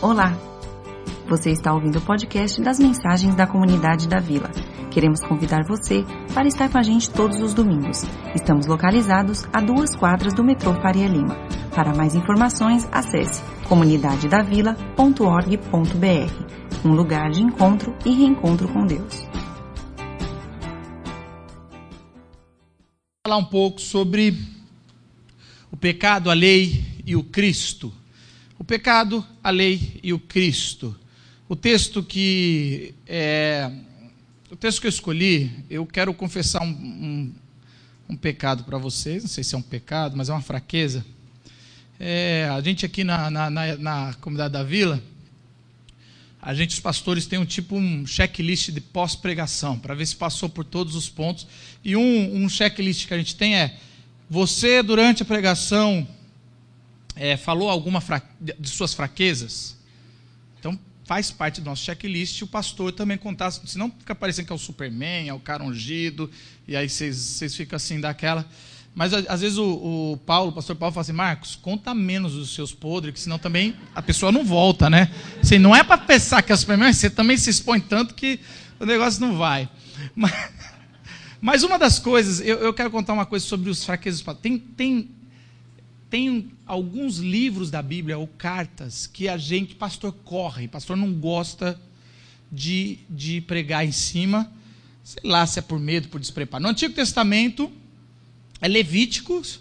Olá! Você está ouvindo o podcast das mensagens da comunidade da Vila. Queremos convidar você para estar com a gente todos os domingos. Estamos localizados a duas quadras do metrô Faria Lima. Para mais informações, acesse comunidadedavila.org.br um lugar de encontro e reencontro com Deus. falar um pouco sobre o pecado, a lei e o Cristo. O pecado, a lei e o Cristo. O texto que é, o texto que eu escolhi, eu quero confessar um, um, um pecado para vocês. Não sei se é um pecado, mas é uma fraqueza. É, a gente aqui na, na, na, na comunidade da Vila, a gente, os pastores, tem um tipo um checklist de pós-pregação, para ver se passou por todos os pontos. E um, um checklist que a gente tem é: você, durante a pregação, é, falou alguma de suas fraquezas? Então, faz parte do nosso checklist. O pastor também contar, senão fica parecendo que é o Superman, é o cara ungido, e aí vocês ficam assim daquela. Mas às vezes o, o, Paulo, o pastor Paulo, fala assim: Marcos, conta menos os seus podres, que senão também a pessoa não volta, né? Assim, não é para pensar que é Superman, você também se expõe tanto que o negócio não vai. Mas, mas uma das coisas, eu, eu, quero contar uma coisa sobre os fraquezas. Tem, tem, tem alguns livros da Bíblia ou cartas que a gente, pastor, corre, pastor não gosta de, de pregar em cima, sei lá se é por medo, por despreparo. No Antigo Testamento é Levíticos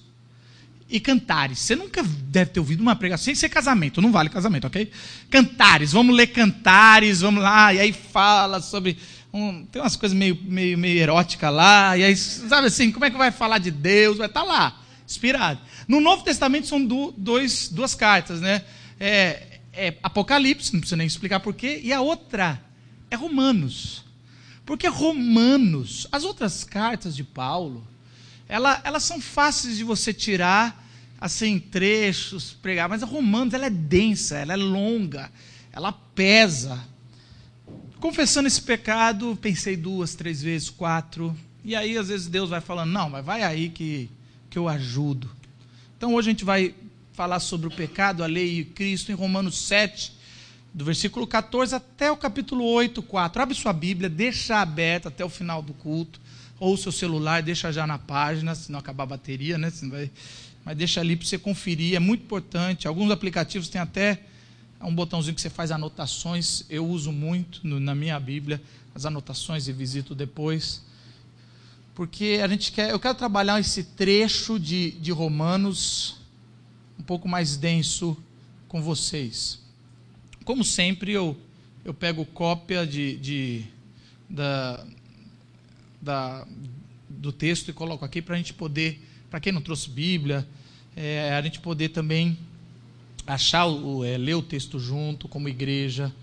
e Cantares. Você nunca deve ter ouvido uma pregação sem ser casamento, não vale casamento, ok? Cantares, vamos ler Cantares, vamos lá, e aí fala sobre. Um, tem umas coisas meio, meio, meio eróticas lá, e aí, sabe assim, como é que vai falar de Deus? Vai estar tá lá, inspirado. No Novo Testamento são do, dois, duas cartas, né? É, é Apocalipse, não precisa nem explicar porquê, e a outra é Romanos. Porque Romanos, as outras cartas de Paulo, ela, elas são fáceis de você tirar, assim, trechos, pregar, mas a Romanos ela é densa, ela é longa, ela pesa. Confessando esse pecado, pensei duas, três vezes, quatro, e aí às vezes Deus vai falando, não, mas vai aí que, que eu ajudo. Então hoje a gente vai falar sobre o pecado, a lei e Cristo em Romanos 7, do versículo 14 até o capítulo 8, 4. Abre sua Bíblia, deixa aberta até o final do culto ou seu celular, deixa já na página, se não acabar a bateria, né? Vai, mas deixa ali para você conferir, é muito importante. Alguns aplicativos têm até um botãozinho que você faz anotações, eu uso muito no, na minha Bíblia, as anotações e visito depois. Porque a gente quer, eu quero trabalhar esse trecho de, de Romanos um pouco mais denso com vocês. Como sempre, eu, eu pego cópia de, de da, da, do texto e coloco aqui para a gente poder, para quem não trouxe Bíblia, é, a gente poder também achar, o, é, ler o texto junto, como igreja,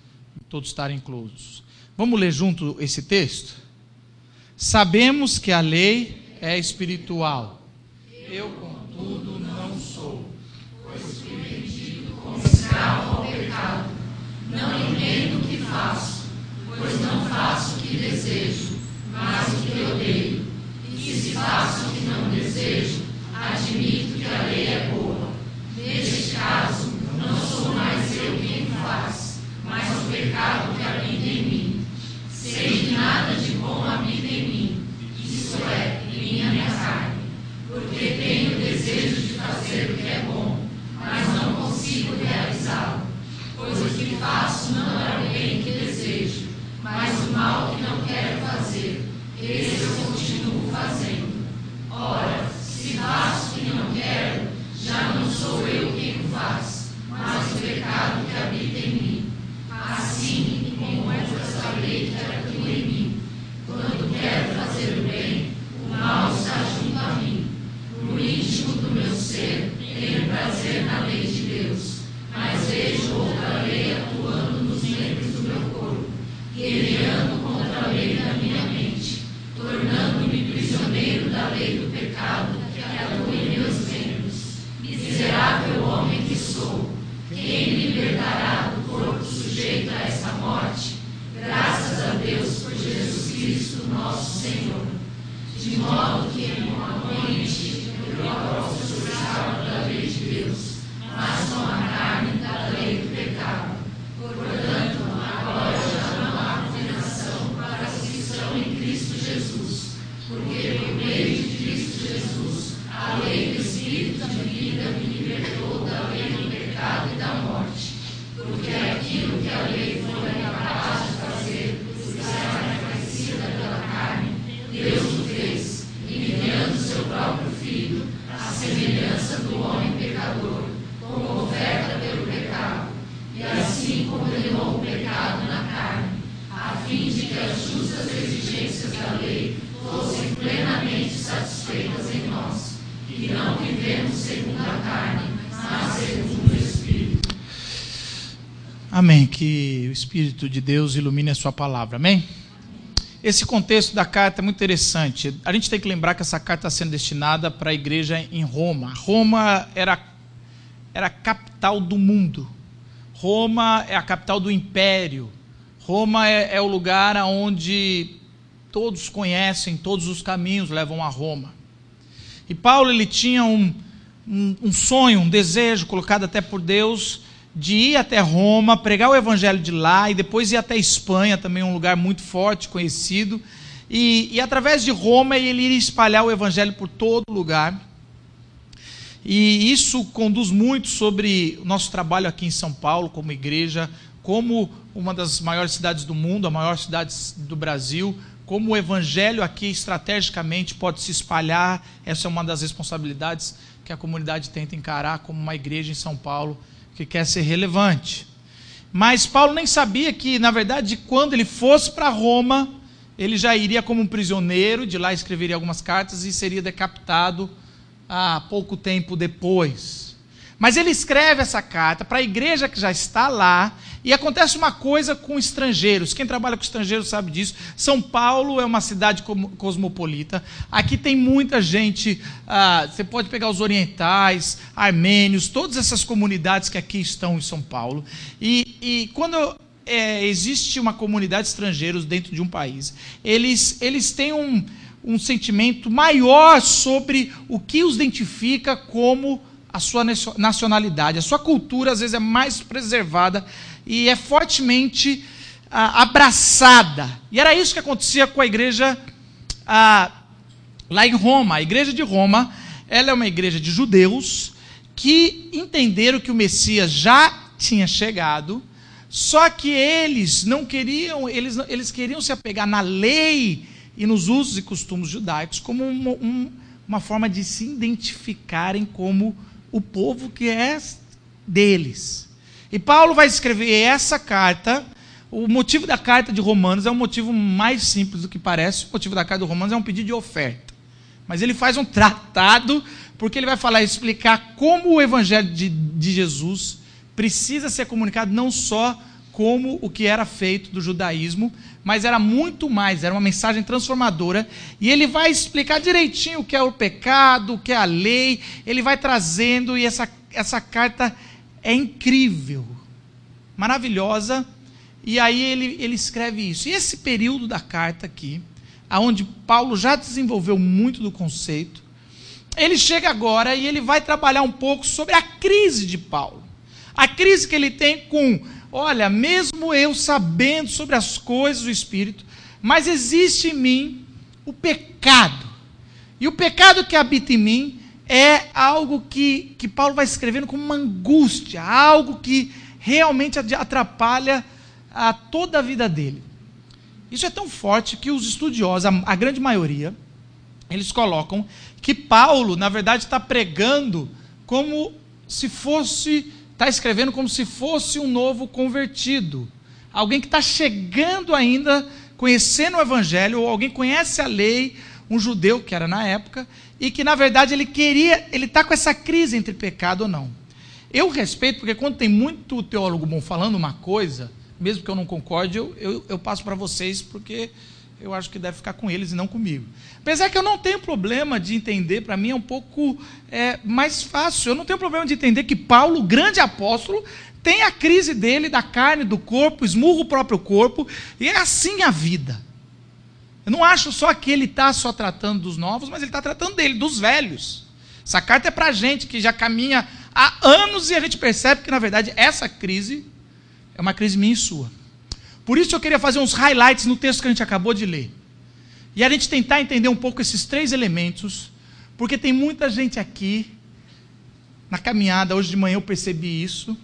todos estarem inclusos. Vamos ler junto esse texto? Sabemos que a lei é espiritual. Eu, contudo, não sou, pois fui vendido como escravo ao pecado. Não entendo o que faço, pois não faço o que desejo mas o que odeio. E se faço o que não desejo, admito que a lei é boa. Neste caso, não sou mais eu quem faz, mas o pecado que habita faço não é o bem que desejo, mas o mal que não quero fazer esse Espírito de Deus ilumine a sua palavra. Amém? Esse contexto da carta é muito interessante. A gente tem que lembrar que essa carta está sendo destinada para a igreja em Roma. Roma era, era a capital do mundo. Roma é a capital do império. Roma é, é o lugar onde todos conhecem, todos os caminhos levam a Roma. E Paulo ele tinha um, um, um sonho, um desejo colocado até por Deus de ir até Roma, pregar o evangelho de lá e depois ir até Espanha, também um lugar muito forte, conhecido. E, e através de Roma ele iria espalhar o evangelho por todo lugar. E isso conduz muito sobre o nosso trabalho aqui em São Paulo, como igreja, como uma das maiores cidades do mundo, a maior cidade do Brasil, como o evangelho aqui estrategicamente pode se espalhar. Essa é uma das responsabilidades que a comunidade tenta encarar como uma igreja em São Paulo que quer ser relevante. Mas Paulo nem sabia que, na verdade, quando ele fosse para Roma, ele já iria como um prisioneiro, de lá escreveria algumas cartas e seria decapitado há pouco tempo depois. Mas ele escreve essa carta para a igreja que já está lá, e acontece uma coisa com estrangeiros. Quem trabalha com estrangeiros sabe disso. São Paulo é uma cidade cosmopolita. Aqui tem muita gente. Ah, você pode pegar os orientais, armênios, todas essas comunidades que aqui estão em São Paulo. E, e quando é, existe uma comunidade de estrangeiros dentro de um país, eles, eles têm um, um sentimento maior sobre o que os identifica como a sua nacionalidade. A sua cultura, às vezes, é mais preservada e é fortemente ah, abraçada. E era isso que acontecia com a igreja ah, lá em Roma. A igreja de Roma ela é uma igreja de judeus que entenderam que o Messias já tinha chegado, só que eles não queriam, eles, eles queriam se apegar na lei e nos usos e costumes judaicos como uma, um, uma forma de se identificarem como o povo que é deles. E Paulo vai escrever essa carta. O motivo da carta de Romanos é um motivo mais simples do que parece. O motivo da carta de Romanos é um pedido de oferta. Mas ele faz um tratado, porque ele vai falar e explicar como o evangelho de, de Jesus precisa ser comunicado não só como o que era feito do judaísmo, mas era muito mais, era uma mensagem transformadora, e ele vai explicar direitinho o que é o pecado, o que é a lei, ele vai trazendo, e essa, essa carta é incrível, maravilhosa. E aí ele, ele escreve isso. E esse período da carta aqui, aonde Paulo já desenvolveu muito do conceito, ele chega agora e ele vai trabalhar um pouco sobre a crise de Paulo. A crise que ele tem com, olha, mesmo eu sabendo sobre as coisas do Espírito, mas existe em mim o pecado. E o pecado que habita em mim é algo que, que Paulo vai escrevendo como uma angústia, algo que realmente atrapalha a toda a vida dele. Isso é tão forte que os estudiosos, a, a grande maioria, eles colocam que Paulo, na verdade, está pregando como se fosse, está escrevendo como se fosse um novo convertido. Alguém que está chegando ainda, conhecendo o Evangelho, ou alguém conhece a lei, um judeu que era na época, e que na verdade ele queria, ele está com essa crise entre pecado ou não. Eu respeito, porque quando tem muito teólogo bom falando uma coisa, mesmo que eu não concorde, eu, eu, eu passo para vocês, porque eu acho que deve ficar com eles e não comigo. Apesar que eu não tenho problema de entender, para mim é um pouco é, mais fácil. Eu não tenho problema de entender que Paulo, grande apóstolo, tem a crise dele da carne, do corpo, esmurra o próprio corpo, e é assim a vida. Eu não acho só que ele está só tratando dos novos, mas ele está tratando dele, dos velhos. Essa carta é para a gente que já caminha há anos e a gente percebe que, na verdade, essa crise é uma crise minha e sua. Por isso eu queria fazer uns highlights no texto que a gente acabou de ler. E a gente tentar entender um pouco esses três elementos, porque tem muita gente aqui, na caminhada, hoje de manhã eu percebi isso,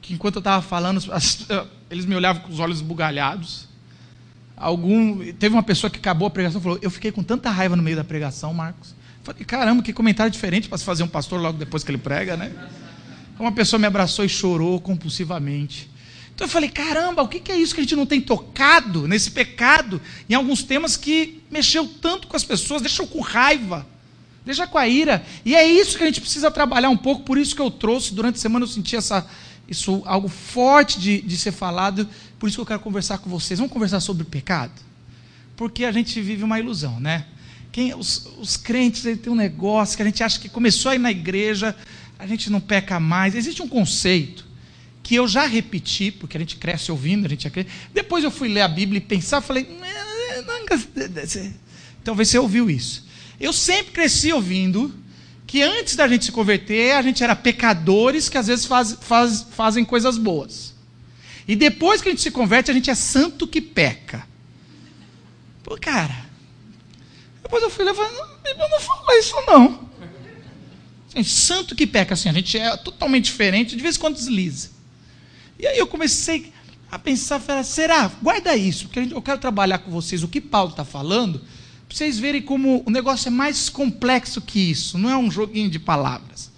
que enquanto eu estava falando, eles me olhavam com os olhos bugalhados. Algum, teve uma pessoa que acabou a pregação e falou: Eu fiquei com tanta raiva no meio da pregação, Marcos. Falei, caramba, que comentário diferente para se fazer um pastor logo depois que ele prega, né? Uma pessoa me abraçou e chorou compulsivamente. Então eu falei, caramba, o que é isso que a gente não tem tocado nesse pecado, em alguns temas que mexeu tanto com as pessoas, deixou com raiva, deixa com a ira. E é isso que a gente precisa trabalhar um pouco, por isso que eu trouxe, durante a semana eu senti essa, isso algo forte de, de ser falado, por isso que eu quero conversar com vocês. Vamos conversar sobre pecado? Porque a gente vive uma ilusão, né? Quem, os, os crentes têm um negócio que a gente acha que começou aí na igreja, a gente não peca mais. Existe um conceito que eu já repeti, porque a gente cresce ouvindo, a gente acredita. Depois eu fui ler a Bíblia e pensar, falei, talvez você ouviu isso. Eu sempre cresci ouvindo que antes da gente se converter, a gente era pecadores que às vezes faz, faz, fazem coisas boas. E depois que a gente se converte, a gente é santo que peca. Pô, cara, depois eu fui lá e falei, não, não isso não. Gente, santo que peca, assim, a gente é totalmente diferente, de vez em quando desliza. E aí eu comecei a pensar, falei, será? Guarda isso, porque eu quero trabalhar com vocês o que Paulo está falando, para vocês verem como o negócio é mais complexo que isso, não é um joguinho de palavras.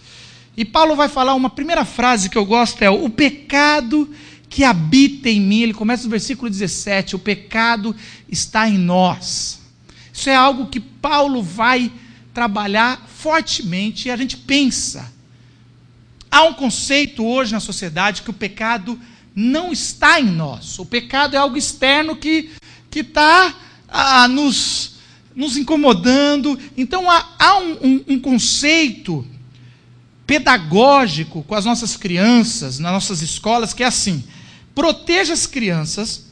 E Paulo vai falar uma primeira frase que eu gosto é o pecado que habita em mim. Ele começa no versículo 17: o pecado está em nós. Isso é algo que Paulo vai trabalhar fortemente e a gente pensa. Há um conceito hoje na sociedade que o pecado não está em nós. O pecado é algo externo que está ah, nos, nos incomodando. Então há, há um, um, um conceito pedagógico com as nossas crianças, nas nossas escolas, que é assim: proteja as crianças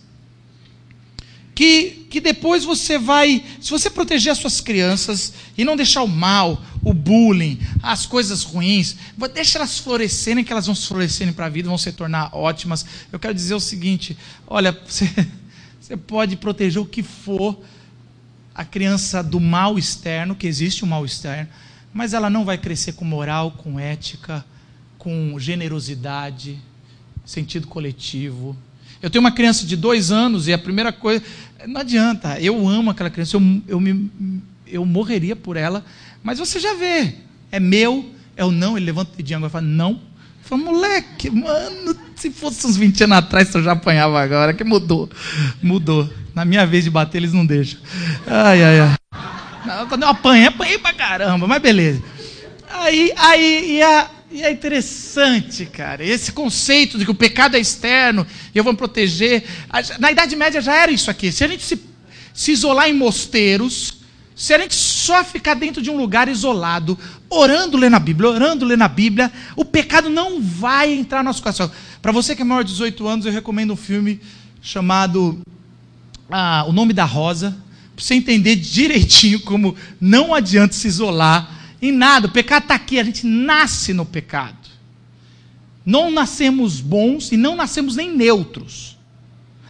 que, que depois você vai, se você proteger as suas crianças e não deixar o mal, o bullying, as coisas ruins, deixa elas florescerem, que elas vão florescerem para a vida, vão se tornar ótimas. Eu quero dizer o seguinte: olha, você, você pode proteger o que for a criança do mal externo, que existe um mal externo, mas ela não vai crescer com moral, com ética, com generosidade, sentido coletivo. Eu tenho uma criança de dois anos e a primeira coisa. Não adianta, eu amo aquela criança, eu, eu, me, eu morreria por ela, mas você já vê, é meu, é o não, ele levanta o dedinho e fala, não. Falo, moleque, mano, se fosse uns 20 anos atrás, eu já apanhava agora, que mudou. Mudou. Na minha vez de bater, eles não deixam. Ai, ai, ai. Quando eu apanhei, apanhei pra caramba, mas beleza. Aí, aí, e a, e é interessante, cara, esse conceito de que o pecado é externo e eu vou me proteger. Na Idade Média já era isso aqui. Se a gente se, se isolar em mosteiros, se a gente só ficar dentro de um lugar isolado, orando, lendo a Bíblia, orando, lendo a Bíblia, o pecado não vai entrar no nosso coração. Para você que é maior de 18 anos, eu recomendo um filme chamado ah, O Nome da Rosa, para você entender direitinho como não adianta se isolar em nada. O pecado está aqui, a gente nasce no pecado. Não nascemos bons e não nascemos nem neutros.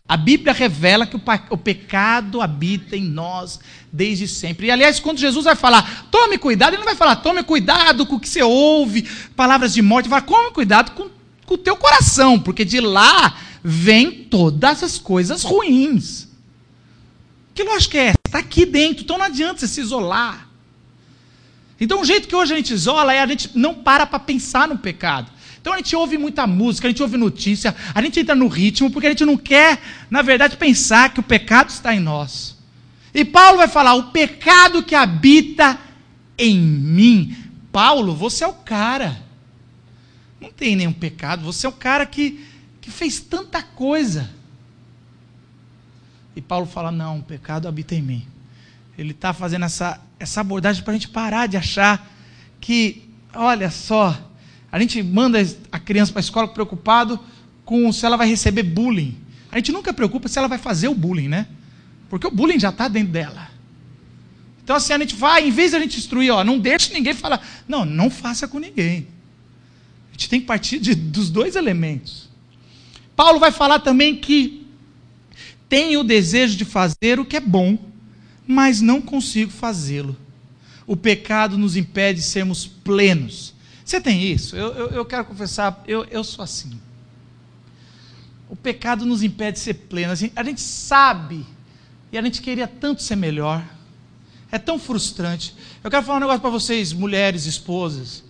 A Bíblia revela que o, pecado habita em nós desde sempre. E aliás, quando Jesus vai falar, tome cuidado, ele não vai falar, tome cuidado com o que você ouve, palavras de morte, ele vai falar, tome cuidado com, com o teu coração, porque de lá vem todas as coisas ruins. Que lógica é essa? Está aqui dentro, então não adianta você se isolar. Então, o jeito que hoje a gente isola é a gente não para para pensar no pecado. Então a gente ouve muita música, a gente ouve notícia, a gente entra no ritmo, porque a gente não quer, na verdade, pensar que o pecado está em nós. E Paulo vai falar: o pecado que habita em mim. Paulo, você é o cara. Não tem nenhum pecado, você é o cara que, que fez tanta coisa. E Paulo fala: não, o pecado habita em mim. Ele está fazendo essa, essa abordagem para a gente parar de achar que, olha só, a gente manda a criança para a escola preocupado com se ela vai receber bullying. A gente nunca preocupa se ela vai fazer o bullying, né? Porque o bullying já está dentro dela. Então, assim, a gente vai, em vez de a gente instruir, ó, não deixe ninguém falar. Não, não faça com ninguém. A gente tem que partir de, dos dois elementos. Paulo vai falar também que tem o desejo de fazer o que é bom, mas não consigo fazê-lo. O pecado nos impede de sermos plenos. Você tem isso? Eu, eu, eu quero confessar, eu, eu sou assim. o pecado nos impede de ser pleno. A gente sabe e a gente queria tanto ser melhor. É tão frustrante. Eu quero falar um negócio para vocês, mulheres, esposas.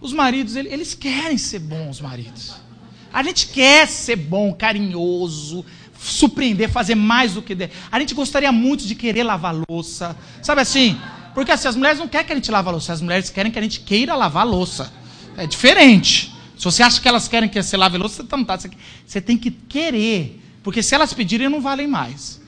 Os maridos, eles querem ser bons maridos. A gente quer ser bom, carinhoso, surpreender, fazer mais do que der. A gente gostaria muito de querer lavar louça. Sabe assim? Porque assim, as mulheres não querem que a gente lave a louça, as mulheres querem que a gente queira lavar a louça. É diferente. Se você acha que elas querem que você lave louça, você não tá. Você tem que querer. Porque se elas pedirem, não valem mais.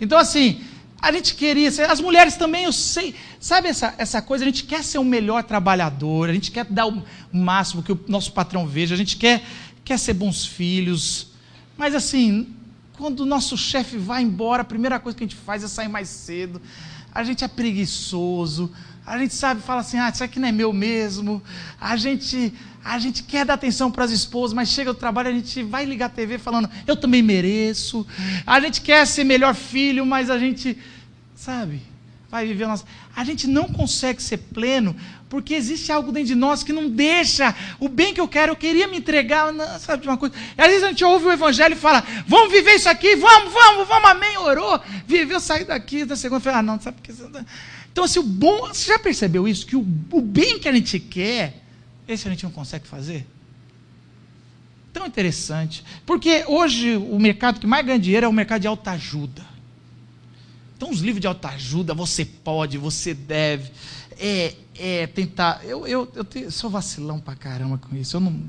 Então, assim, a gente queria. As mulheres também, eu sei. Sabe essa, essa coisa? A gente quer ser o melhor trabalhador, a gente quer dar o máximo que o nosso patrão veja, a gente quer, quer ser bons filhos. Mas, assim, quando o nosso chefe vai embora, a primeira coisa que a gente faz é sair mais cedo. A gente é preguiçoso. A gente sabe, fala assim, ah, isso aqui não é meu mesmo. A gente, a gente quer dar atenção para as esposas, mas chega do trabalho, a gente vai ligar a TV falando, eu também mereço. A gente quer ser melhor filho, mas a gente, sabe, vai viver nossa. A gente não consegue ser pleno porque existe algo dentro de nós que não deixa o bem que eu quero, eu queria me entregar, sabe de uma coisa. E às vezes a gente ouve o evangelho e fala, vamos viver isso aqui, vamos, vamos, vamos, amém, orou, viveu, sair daqui, da segunda-feira, ah, não, sabe porque Então, assim, o bom, você já percebeu isso? Que o, o bem que a gente quer, esse a gente não consegue fazer? Tão interessante. Porque hoje o mercado que mais ganha dinheiro é o mercado de alta ajuda. Então, os livros de autoajuda, você pode, você deve. É, é tentar. Eu, eu, eu, te, sou vacilão pra caramba com isso. Eu não.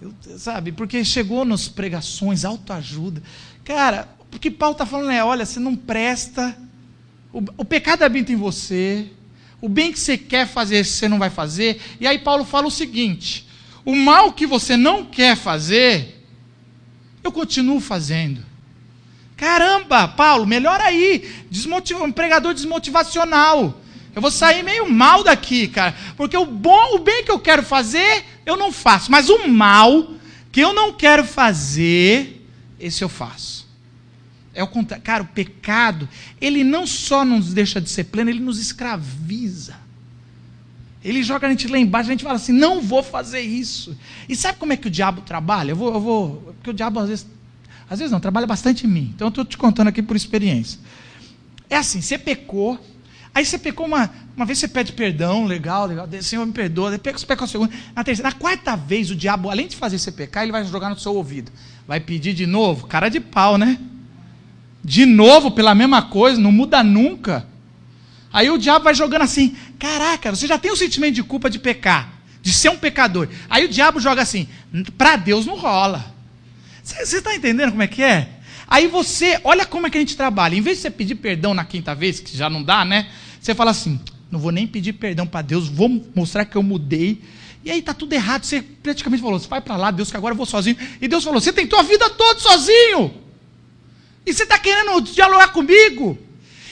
Eu, sabe? Porque chegou nas pregações, autoajuda. Cara, o que Paulo está falando é: olha, você não presta. O, o pecado habita em você. O bem que você quer fazer, você não vai fazer. E aí Paulo fala o seguinte: o mal que você não quer fazer, eu continuo fazendo. Caramba, Paulo, melhor aí. Desmotiv... Um pregador desmotivacional. Eu vou sair meio mal daqui, cara. Porque o bom, o bem que eu quero fazer, eu não faço. Mas o mal que eu não quero fazer, esse eu faço. É o contrário. Cara, o pecado, ele não só nos deixa de ser pleno, ele nos escraviza. Ele joga a gente lá embaixo, a gente fala assim: não vou fazer isso. E sabe como é que o diabo trabalha? Eu vou, eu vou. Porque o diabo às vezes às vezes não, trabalha bastante em mim. Então eu estou te contando aqui por experiência. É assim, você pecou, aí você pecou uma, uma vez você pede perdão, legal, legal, Senhor me perdoa, depois você pecou a segunda, na terceira, na quarta vez o diabo, além de fazer você pecar, ele vai jogar no seu ouvido. Vai pedir de novo, cara de pau, né? De novo pela mesma coisa, não muda nunca. Aí o diabo vai jogando assim: caraca, você já tem o sentimento de culpa de pecar, de ser um pecador. Aí o diabo joga assim: para Deus não rola. Você está entendendo como é que é? Aí você, olha como é que a gente trabalha. Em vez de você pedir perdão na quinta vez, que já não dá, né? Você fala assim: não vou nem pedir perdão para Deus, vou mostrar que eu mudei. E aí tá tudo errado. Você praticamente falou: você vai para lá, Deus, que agora eu vou sozinho. E Deus falou: você tentou a vida toda sozinho. E você está querendo dialogar comigo?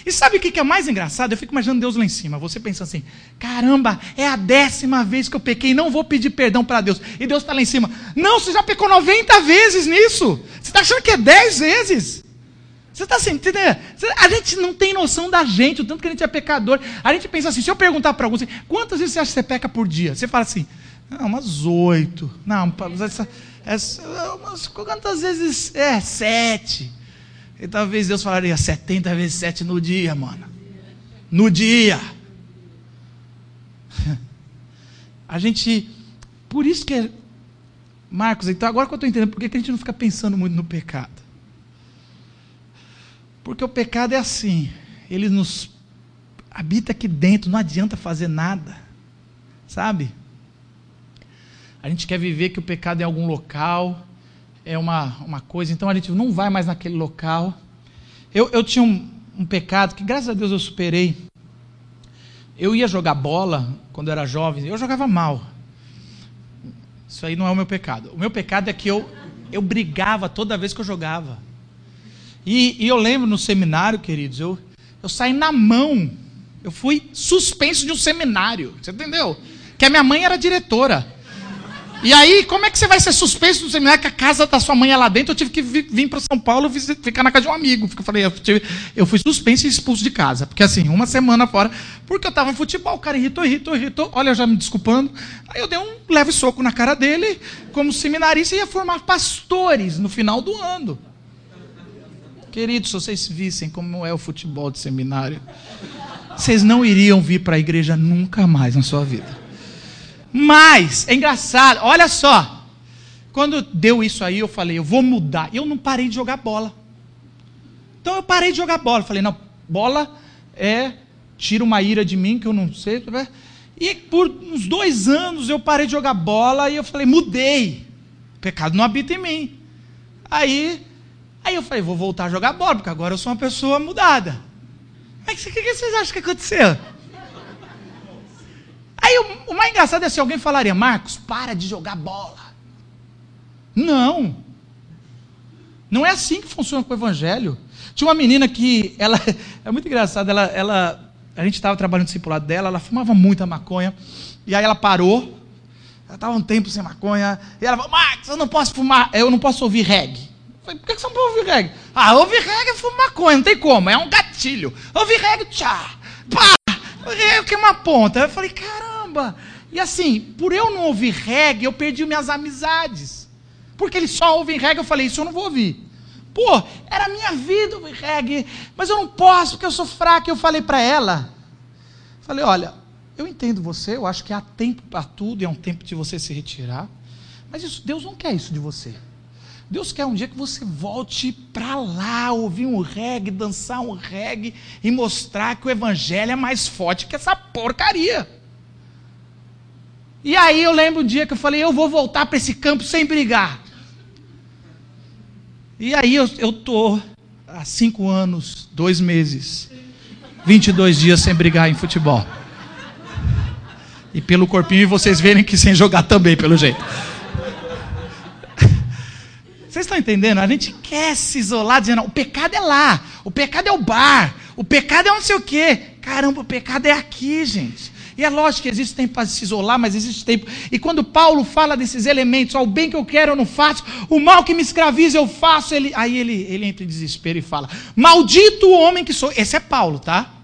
E sabe o que é mais engraçado? Eu fico imaginando Deus lá em cima. Você pensa assim: caramba, é a décima vez que eu pequei, não vou pedir perdão para Deus. E Deus está lá em cima: não, você já pecou 90 vezes nisso. Você está achando que é 10 vezes? Você está assim, entendendo? A gente não tem noção da gente, o tanto que a gente é pecador. A gente pensa assim: se eu perguntar para algum, assim, quantas vezes você acha que você peca por dia? Você fala assim: não, umas oito. Não, essa, essa, umas, quantas vezes? É, sete. E talvez Deus falaria 70 vezes 7 no dia, mano. No dia. A gente. Por isso que. É, Marcos, então agora que eu estou entendendo, por que a gente não fica pensando muito no pecado? Porque o pecado é assim. Ele nos habita aqui dentro, não adianta fazer nada. Sabe? A gente quer viver que o pecado é em algum local, é uma, uma coisa, então a gente não vai mais naquele local. Eu, eu tinha um, um pecado que, graças a Deus, eu superei. Eu ia jogar bola quando eu era jovem, eu jogava mal. Isso aí não é o meu pecado. O meu pecado é que eu, eu brigava toda vez que eu jogava. E, e eu lembro no seminário, queridos, eu, eu saí na mão. Eu fui suspenso de um seminário. Você entendeu? Que a minha mãe era diretora. E aí, como é que você vai ser suspenso do seminário que a casa da sua mãe é lá dentro? Eu tive que vir para São Paulo ficar na casa de um amigo. Eu falei, eu fui suspenso e expulso de casa. Porque assim, uma semana fora, porque eu estava em futebol, o cara irritou, irritou, irritou. Olha, já me desculpando. Aí eu dei um leve soco na cara dele, como seminarista, ia formar pastores no final do ano. Queridos, se vocês vissem como é o futebol de seminário, vocês não iriam vir para a igreja nunca mais na sua vida. Mas, é engraçado, olha só. Quando deu isso aí, eu falei, eu vou mudar. Eu não parei de jogar bola. Então eu parei de jogar bola. Falei, não, bola é. Tira uma ira de mim que eu não sei. E por uns dois anos eu parei de jogar bola e eu falei, mudei. O pecado não habita em mim. Aí, aí eu falei, vou voltar a jogar bola, porque agora eu sou uma pessoa mudada. Mas o que, que vocês acham que aconteceu? Aí o, o mais engraçado é se alguém falaria, Marcos, para de jogar bola. Não. Não é assim que funciona com o evangelho. Tinha uma menina que, ela, é muito engraçado, ela, ela, a gente estava trabalhando no discipulado dela, ela fumava muita maconha, e aí ela parou, ela estava um tempo sem maconha, e ela falou, Marcos, eu não posso fumar, eu não posso ouvir reggae. Eu falei, por que você não pode ouvir reggae? Ah, ouvir reggae é fumar maconha, não tem como, é um gatilho. Ouvir reggae, tchá, pá, reggae que é uma ponta. Eu falei, caramba E assim, por eu não ouvir reggae, eu perdi minhas amizades. Porque eles só ouvem reggae, eu falei, isso eu não vou ouvir. Pô, era minha vida ouvir reggae, mas eu não posso porque eu sou fraca. Eu falei para ela, falei, olha, eu entendo você, eu acho que há tempo para tudo e é um tempo de você se retirar. Mas isso, Deus não quer isso de você. Deus quer um dia que você volte para lá, ouvir um reggae, dançar um reggae e mostrar que o evangelho é mais forte que essa porcaria. E aí eu lembro um dia que eu falei, eu vou voltar para esse campo sem brigar. E aí eu estou há cinco anos, dois meses, 22 dias sem brigar em futebol. E pelo corpinho vocês verem que sem jogar também, pelo jeito. Vocês estão entendendo? A gente quer se isolar dizendo, o pecado é lá, o pecado é o bar, o pecado é não sei o quê. Caramba, o pecado é aqui, gente. E é lógico que existe tempo para se isolar, mas existe tempo. E quando Paulo fala desses elementos, o bem que eu quero eu não faço, o mal que me escraviza eu faço, ele, aí ele, ele entra em desespero e fala: Maldito o homem que sou. Esse é Paulo, tá?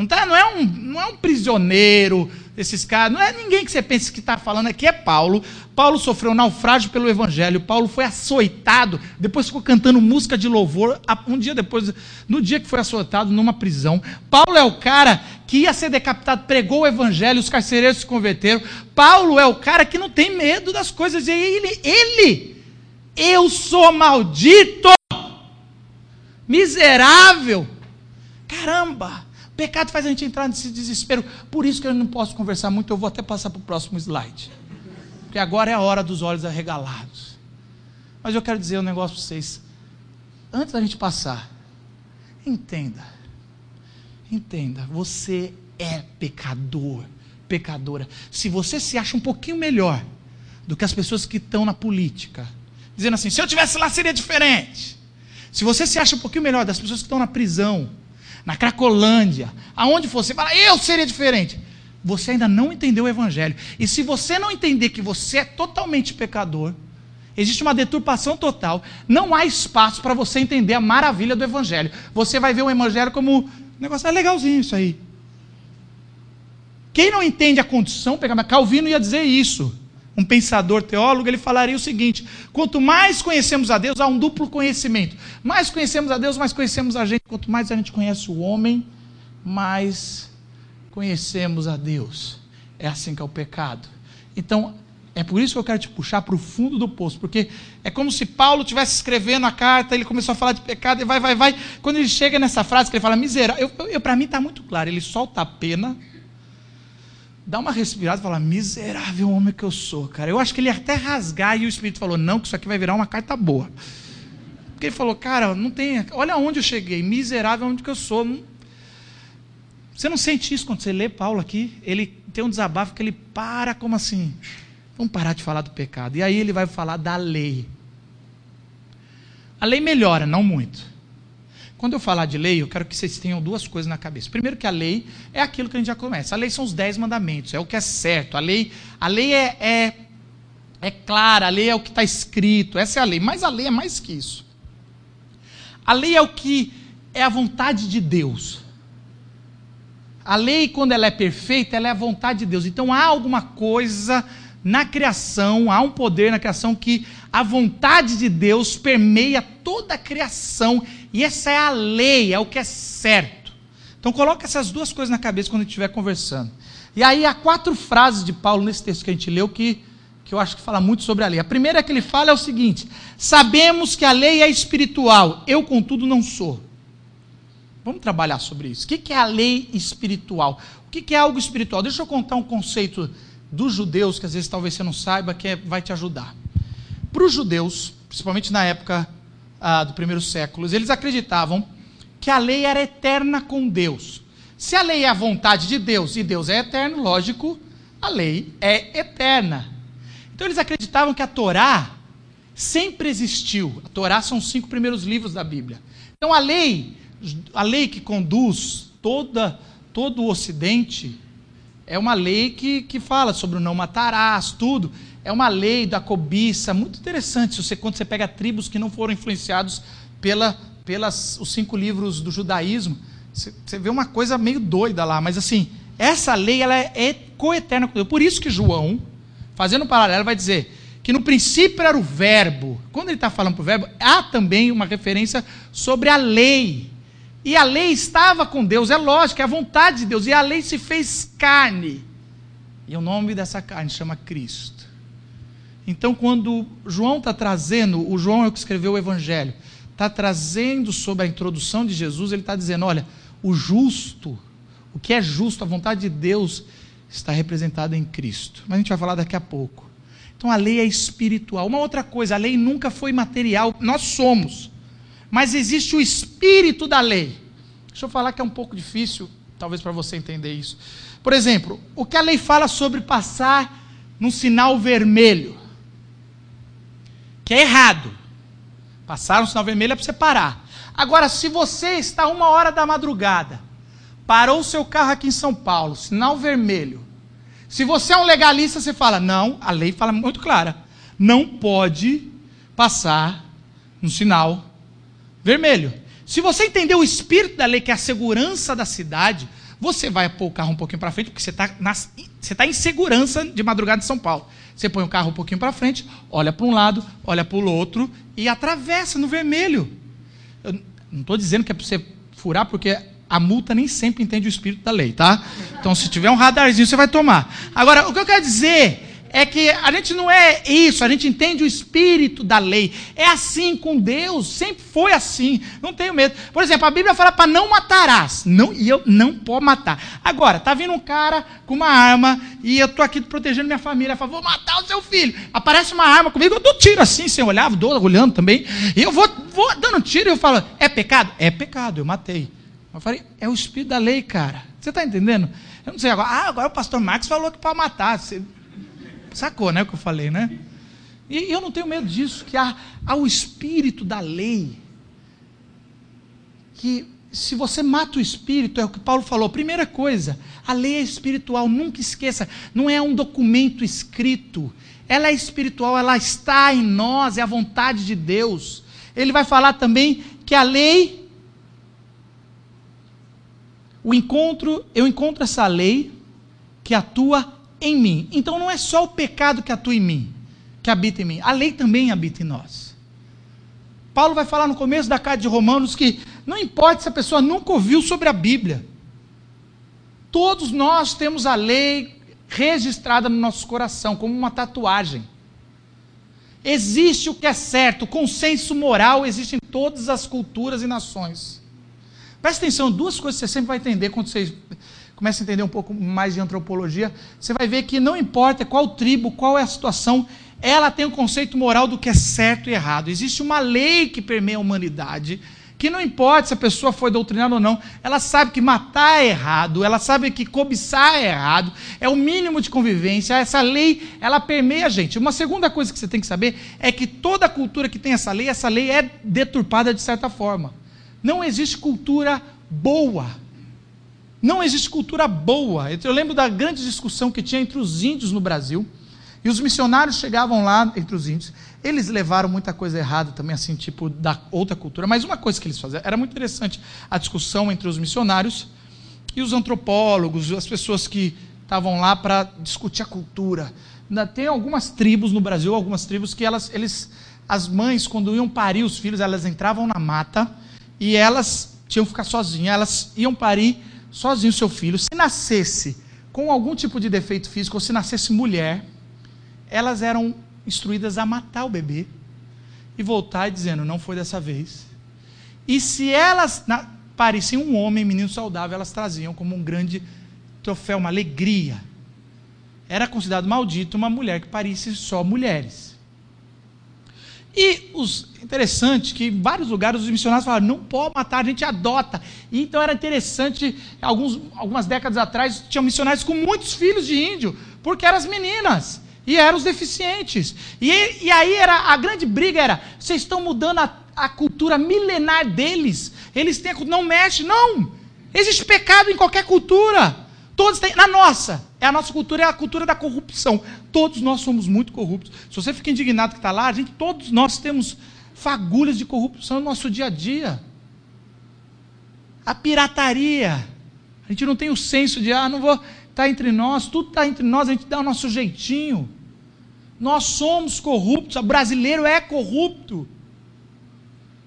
Não, tá, não, é, um, não é um prisioneiro, esses caras, não é ninguém que você pensa que está falando aqui, é Paulo. Paulo sofreu naufrágio pelo Evangelho, Paulo foi açoitado, depois ficou cantando música de louvor, um dia depois, no dia que foi açoitado, numa prisão. Paulo é o cara que ia ser decapitado, pregou o Evangelho, os carcereiros se converteram. Paulo é o cara que não tem medo das coisas, e ele, ele, eu sou maldito, miserável, caramba. Pecado faz a gente entrar nesse desespero. Por isso que eu não posso conversar muito, eu vou até passar para o próximo slide. Porque agora é a hora dos olhos arregalados. Mas eu quero dizer um negócio para vocês. Antes da gente passar, entenda. Entenda, você é pecador, pecadora. Se você se acha um pouquinho melhor do que as pessoas que estão na política, dizendo assim: se eu tivesse lá seria diferente. Se você se acha um pouquinho melhor das pessoas que estão na prisão, na Cracolândia, aonde você fala, eu seria diferente. Você ainda não entendeu o Evangelho. E se você não entender que você é totalmente pecador, existe uma deturpação total, não há espaço para você entender a maravilha do Evangelho. Você vai ver o Evangelho como um negócio é legalzinho isso aí. Quem não entende a condição, Calvino ia dizer isso um pensador teólogo, ele falaria o seguinte: quanto mais conhecemos a Deus, há um duplo conhecimento. Mais conhecemos a Deus, mais conhecemos a gente. Quanto mais a gente conhece o homem, mais conhecemos a Deus. É assim que é o pecado. Então, é por isso que eu quero te puxar para o fundo do poço, porque é como se Paulo estivesse escrevendo a carta, ele começou a falar de pecado, e vai, vai, vai. Quando ele chega nessa frase que ele fala miserável, eu, eu para mim está muito claro, ele solta a pena dá uma respirada e fala: miserável homem que eu sou, cara. Eu acho que ele ia até rasgar e o Espírito falou: não, que isso aqui vai virar uma carta boa. Porque ele falou: cara, não tem. Olha onde eu cheguei, miserável homem que eu sou. Você não sente isso quando você lê Paulo aqui? Ele tem um desabafo que ele para como assim? Vamos parar de falar do pecado. E aí ele vai falar da lei. A lei melhora, não muito. Quando eu falar de lei, eu quero que vocês tenham duas coisas na cabeça. Primeiro que a lei é aquilo que a gente já começa. A lei são os dez mandamentos, é o que é certo. A lei, a lei é, é é clara, a lei é o que está escrito, essa é a lei, mas a lei é mais que isso. A lei é o que é a vontade de Deus. A lei, quando ela é perfeita, ela é a vontade de Deus. Então há alguma coisa na criação, há um poder na criação que a vontade de Deus permeia toda a criação. E essa é a lei, é o que é certo. Então coloque essas duas coisas na cabeça quando estiver conversando. E aí há quatro frases de Paulo nesse texto que a gente leu que, que eu acho que fala muito sobre a lei. A primeira que ele fala é o seguinte: sabemos que a lei é espiritual, eu, contudo, não sou. Vamos trabalhar sobre isso. O que é a lei espiritual? O que é algo espiritual? Deixa eu contar um conceito dos judeus, que às vezes talvez você não saiba, que é, vai te ajudar. Para os judeus, principalmente na época ah, do primeiro século, eles acreditavam que a lei era eterna com Deus. Se a lei é a vontade de Deus e Deus é eterno, lógico, a lei é eterna. Então eles acreditavam que a Torá sempre existiu. A Torá são os cinco primeiros livros da Bíblia. Então a lei, a lei que conduz toda, todo o Ocidente, é uma lei que, que fala sobre o não matarás, tudo. É uma lei da cobiça, muito interessante. Você, quando você pega tribos que não foram influenciados pela, pelas os cinco livros do judaísmo, você, você vê uma coisa meio doida lá. Mas assim, essa lei ela é, é coeterna com Deus. Por isso que João, fazendo um paralelo, vai dizer que no princípio era o verbo. Quando ele está falando para o verbo, há também uma referência sobre a lei. E a lei estava com Deus, é lógico, é a vontade de Deus. E a lei se fez carne. E o nome dessa carne chama Cristo. Então, quando João está trazendo, o João é o que escreveu o Evangelho, está trazendo sobre a introdução de Jesus, ele está dizendo: olha, o justo, o que é justo, a vontade de Deus, está representada em Cristo. Mas a gente vai falar daqui a pouco. Então a lei é espiritual. Uma outra coisa, a lei nunca foi material, nós somos mas existe o espírito da lei. Deixa eu falar que é um pouco difícil, talvez para você entender isso. Por exemplo, o que a lei fala sobre passar num sinal vermelho, que é errado. Passar um sinal vermelho é para você parar. Agora, se você está uma hora da madrugada, parou o seu carro aqui em São Paulo, sinal vermelho. Se você é um legalista, você fala: não, a lei fala muito clara, não pode passar no sinal vermelho. Se você entender o espírito da lei, que é a segurança da cidade, você vai pôr o carro um pouquinho para frente, porque você está tá em segurança de madrugada em São Paulo. Você põe o carro um pouquinho para frente, olha para um lado, olha para o outro e atravessa no vermelho. Eu não estou dizendo que é para você furar, porque a multa nem sempre entende o espírito da lei, tá? Então, se tiver um radarzinho, você vai tomar. Agora, o que eu quero dizer é que a gente não é isso, a gente entende o espírito da lei. É assim com Deus, sempre foi assim. Não tenho medo. Por exemplo, a Bíblia fala para não matarás. Não, e eu não posso matar. Agora, tá vindo um cara com uma arma e eu tô aqui protegendo minha família. Fala, vou matar o seu filho. Aparece uma arma comigo, eu dou tiro assim, sem olhar, dou olhando também. E eu vou, vou dando tiro e eu falo, é pecado? É pecado, eu matei. Eu falei, é o espírito da lei, cara. Você está entendendo? Eu não sei agora. Ah, agora o pastor Marcos falou que para matar. Você Sacou, né, o que eu falei, né? E eu não tenho medo disso, que há, há o espírito da lei. Que se você mata o espírito, é o que Paulo falou. Primeira coisa, a lei é espiritual, nunca esqueça, não é um documento escrito. Ela é espiritual, ela está em nós, é a vontade de Deus. Ele vai falar também que a lei o encontro, eu encontro essa lei que atua em mim. Então não é só o pecado que atua em mim, que habita em mim, a lei também habita em nós. Paulo vai falar no começo da carta de Romanos que não importa se a pessoa nunca ouviu sobre a Bíblia, todos nós temos a lei registrada no nosso coração, como uma tatuagem. Existe o que é certo, o consenso moral existe em todas as culturas e nações. Presta atenção, duas coisas que você sempre vai entender quando você começa a entender um pouco mais de antropologia, você vai ver que não importa qual tribo, qual é a situação, ela tem um conceito moral do que é certo e errado. Existe uma lei que permeia a humanidade, que não importa se a pessoa foi doutrinada ou não, ela sabe que matar é errado, ela sabe que cobiçar é errado, é o mínimo de convivência. Essa lei, ela permeia a gente. Uma segunda coisa que você tem que saber é que toda cultura que tem essa lei, essa lei é deturpada de certa forma. Não existe cultura boa não existe cultura boa. Eu lembro da grande discussão que tinha entre os índios no Brasil, E os missionários chegavam lá entre os índios. Eles levaram muita coisa errada também, assim, tipo da outra cultura. Mas uma coisa que eles faziam, era muito interessante a discussão entre os missionários e os antropólogos, as pessoas que estavam lá para discutir a cultura. Tem algumas tribos no Brasil, algumas tribos que elas, eles, as mães, quando iam parir os filhos, elas entravam na mata e elas tinham que ficar sozinhas. Elas iam parir sozinho seu filho. Se nascesse com algum tipo de defeito físico, ou se nascesse mulher, elas eram instruídas a matar o bebê e voltar dizendo, não foi dessa vez. E se elas na, pareciam um homem, menino saudável, elas traziam como um grande troféu, uma alegria. Era considerado maldito uma mulher que parisse só mulheres. E os interessante que em vários lugares os missionários falaram, não pode matar, a gente adota. E então era interessante, alguns, algumas décadas atrás, tinham missionários com muitos filhos de índio, porque eram as meninas e eram os deficientes. E, e aí era a grande briga era, vocês estão mudando a, a cultura milenar deles. Eles têm não mexe, não. Existe pecado em qualquer cultura. Todos têm, na nossa, é a nossa cultura, é a cultura da corrupção. Todos nós somos muito corruptos. Se você fica indignado que está lá, a gente, todos nós temos fagulhas de corrupção no nosso dia a dia. A pirataria. A gente não tem o senso de, ah, não vou estar tá entre nós, tudo está entre nós, a gente dá o nosso jeitinho. Nós somos corruptos, o brasileiro é corrupto.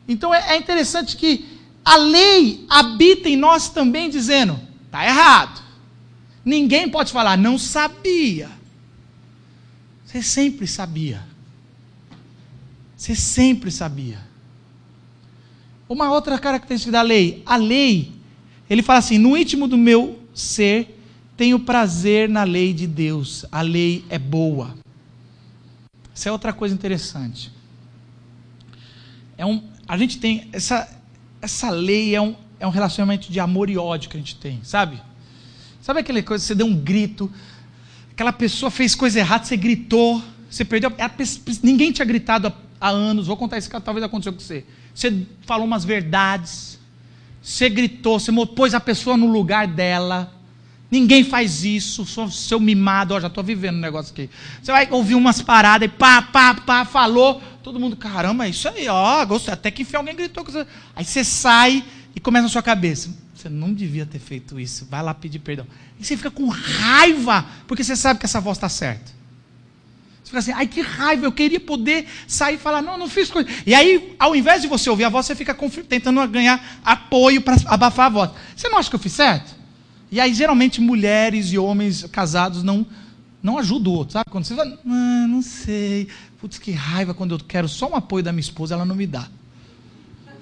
Então é, é interessante que a lei habita em nós também, dizendo: está errado. Ninguém pode falar, não sabia. Você sempre sabia. Você sempre sabia. Uma outra característica da lei, a lei, ele fala assim: no íntimo do meu ser tenho prazer na lei de Deus. A lei é boa. Isso é outra coisa interessante. É um, a gente tem essa essa lei é um, é um relacionamento de amor e ódio que a gente tem, sabe? Sabe aquela coisa, você deu um grito, aquela pessoa fez coisa errada, você gritou, você perdeu. Ninguém tinha gritado há anos, vou contar isso que talvez aconteceu com você. Você falou umas verdades, você gritou, você pôs a pessoa no lugar dela. Ninguém faz isso, sou seu mimado, ó, já estou vivendo um negócio aqui. Você vai ouvir umas paradas e pá, pá, pá, falou, todo mundo, caramba, isso aí, ó, gostei. Até que enfim alguém gritou. Aí você sai e começa na sua cabeça. Você não devia ter feito isso, vai lá pedir perdão. E você fica com raiva, porque você sabe que essa voz está certa fica assim, ai que raiva, eu queria poder sair e falar, não, não fiz coisa. E aí, ao invés de você ouvir a voz, você fica tentando ganhar apoio para abafar a voz. Você não acha que eu fiz certo? E aí, geralmente, mulheres e homens casados não, não ajudam o outro, sabe? Quando você fala, ah, não sei, putz, que raiva, quando eu quero só um apoio da minha esposa, ela não me dá.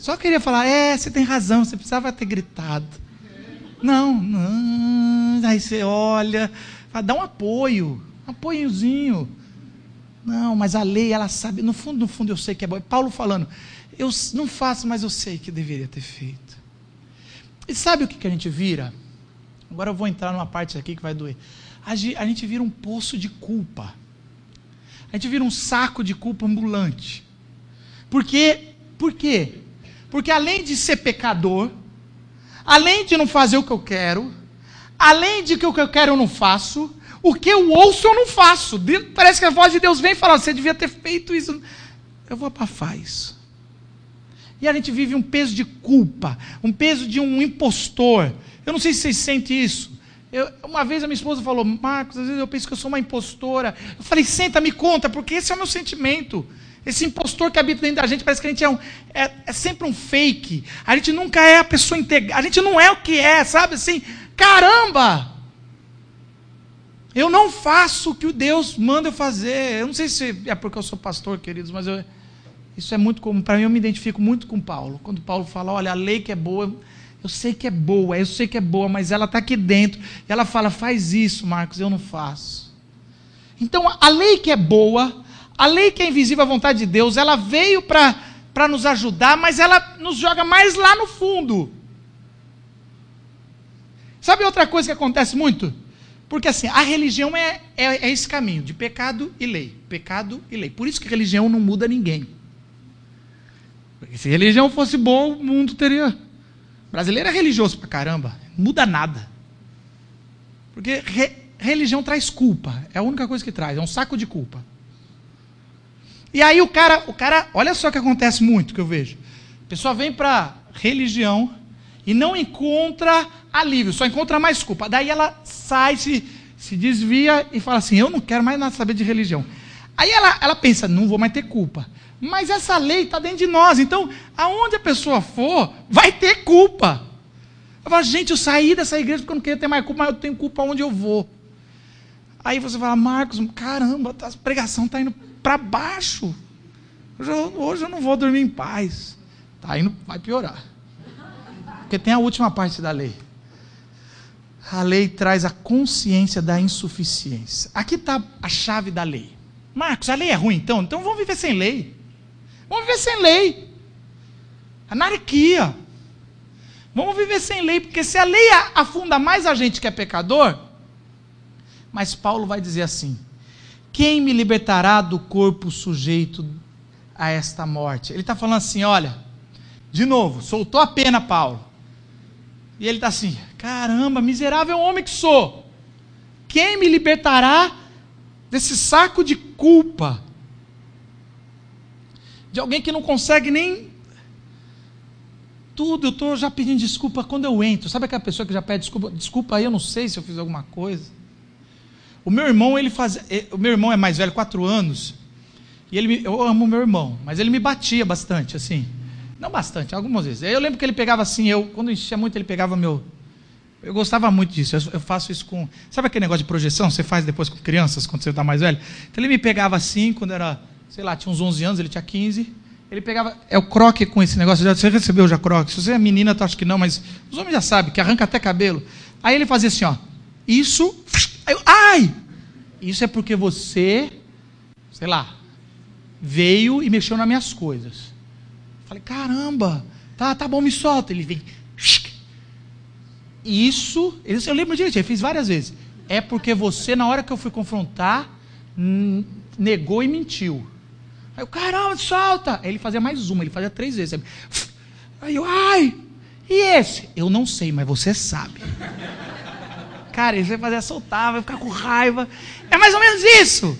Só queria falar, é, você tem razão, você precisava ter gritado. Não, não. Aí você olha, dá um apoio, um apoiozinho. Não, mas a lei, ela sabe, no fundo, no fundo eu sei que é bom. Paulo falando, eu não faço, mas eu sei que deveria ter feito. E sabe o que, que a gente vira? Agora eu vou entrar numa parte aqui que vai doer. A gente vira um poço de culpa. A gente vira um saco de culpa ambulante. Por quê? Por quê? Porque além de ser pecador, além de não fazer o que eu quero, além de que o que eu quero eu não faço, o que eu ouço, eu não faço. Parece que a voz de Deus vem e fala: você devia ter feito isso. Eu vou abafar isso. E a gente vive um peso de culpa, um peso de um impostor. Eu não sei se vocês sentem isso. Eu, uma vez a minha esposa falou, Marcos, às vezes eu penso que eu sou uma impostora. Eu falei, senta, me conta, porque esse é o meu sentimento. Esse impostor que habita dentro da gente, parece que a gente é, um, é, é sempre um fake. A gente nunca é a pessoa integrada. A gente não é o que é, sabe assim? Caramba! Eu não faço o que o Deus manda eu fazer. Eu não sei se é porque eu sou pastor, queridos, mas eu, isso é muito comum. Para mim, eu me identifico muito com Paulo. Quando Paulo fala, olha, a lei que é boa, eu sei que é boa, eu sei que é boa, mas ela está aqui dentro. E ela fala, faz isso, Marcos, eu não faço. Então, a lei que é boa, a lei que é invisível à vontade de Deus, ela veio para nos ajudar, mas ela nos joga mais lá no fundo. Sabe outra coisa que acontece muito? Porque assim, a religião é, é, é, esse caminho de pecado e lei. Pecado e lei. Por isso que religião não muda ninguém. Porque se religião fosse boa, o mundo teria. O brasileiro é religioso pra caramba. Muda nada. Porque re... religião traz culpa. É a única coisa que traz, é um saco de culpa. E aí o cara, o cara, olha só o que acontece muito que eu vejo. A pessoa vem para religião e não encontra alívio, só encontra mais culpa. Daí ela sai, se, se desvia e fala assim: Eu não quero mais nada saber de religião. Aí ela, ela pensa: Não vou mais ter culpa. Mas essa lei está dentro de nós, então aonde a pessoa for, vai ter culpa. Eu falo, gente, eu saí dessa igreja porque eu não queria ter mais culpa, mas eu tenho culpa onde eu vou. Aí você fala, Marcos, caramba, a pregação está indo para baixo. Hoje eu, hoje eu não vou dormir em paz. Está indo, vai piorar. Porque tem a última parte da lei. A lei traz a consciência da insuficiência. Aqui está a chave da lei. Marcos, a lei é ruim então? Então vamos viver sem lei. Vamos viver sem lei. Anarquia. Vamos viver sem lei, porque se a lei afunda mais a gente que é pecador, mas Paulo vai dizer assim: quem me libertará do corpo sujeito a esta morte? Ele está falando assim: olha, de novo, soltou a pena, Paulo. E ele está assim: caramba, miserável homem que sou. Quem me libertará desse saco de culpa? De alguém que não consegue nem tudo, eu estou já pedindo desculpa quando eu entro. Sabe aquela pessoa que já pede desculpa? Desculpa aí, eu não sei se eu fiz alguma coisa. O meu irmão, ele faz, eh, o meu irmão é mais velho, quatro anos. E ele, eu amo meu irmão, mas ele me batia bastante, assim. Não bastante, algumas vezes. Eu lembro que ele pegava assim, eu, quando enchia muito, ele pegava meu. Eu gostava muito disso. Eu, eu faço isso com. Sabe aquele negócio de projeção? Você faz depois com crianças, quando você está mais velho? Então ele me pegava assim, quando era, sei lá, tinha uns 11 anos, ele tinha 15. Ele pegava. É o croque com esse negócio. Você recebeu já croque? Se você é menina, tu acha que não, mas os homens já sabem, que arranca até cabelo. Aí ele fazia assim, ó. Isso. Eu, ai! Isso é porque você, sei lá, veio e mexeu nas minhas coisas. Falei, caramba, tá, tá bom, me solta. Ele vem. Isso, eu lembro direitinho, ele fez várias vezes. É porque você, na hora que eu fui confrontar, negou e mentiu. Aí eu, caramba, solta! Aí ele fazia mais uma, ele fazia três vezes. Aí eu, ai, e esse? Eu não sei, mas você sabe. Cara, ele vai fazer soltar, vai ficar com raiva. É mais ou menos isso.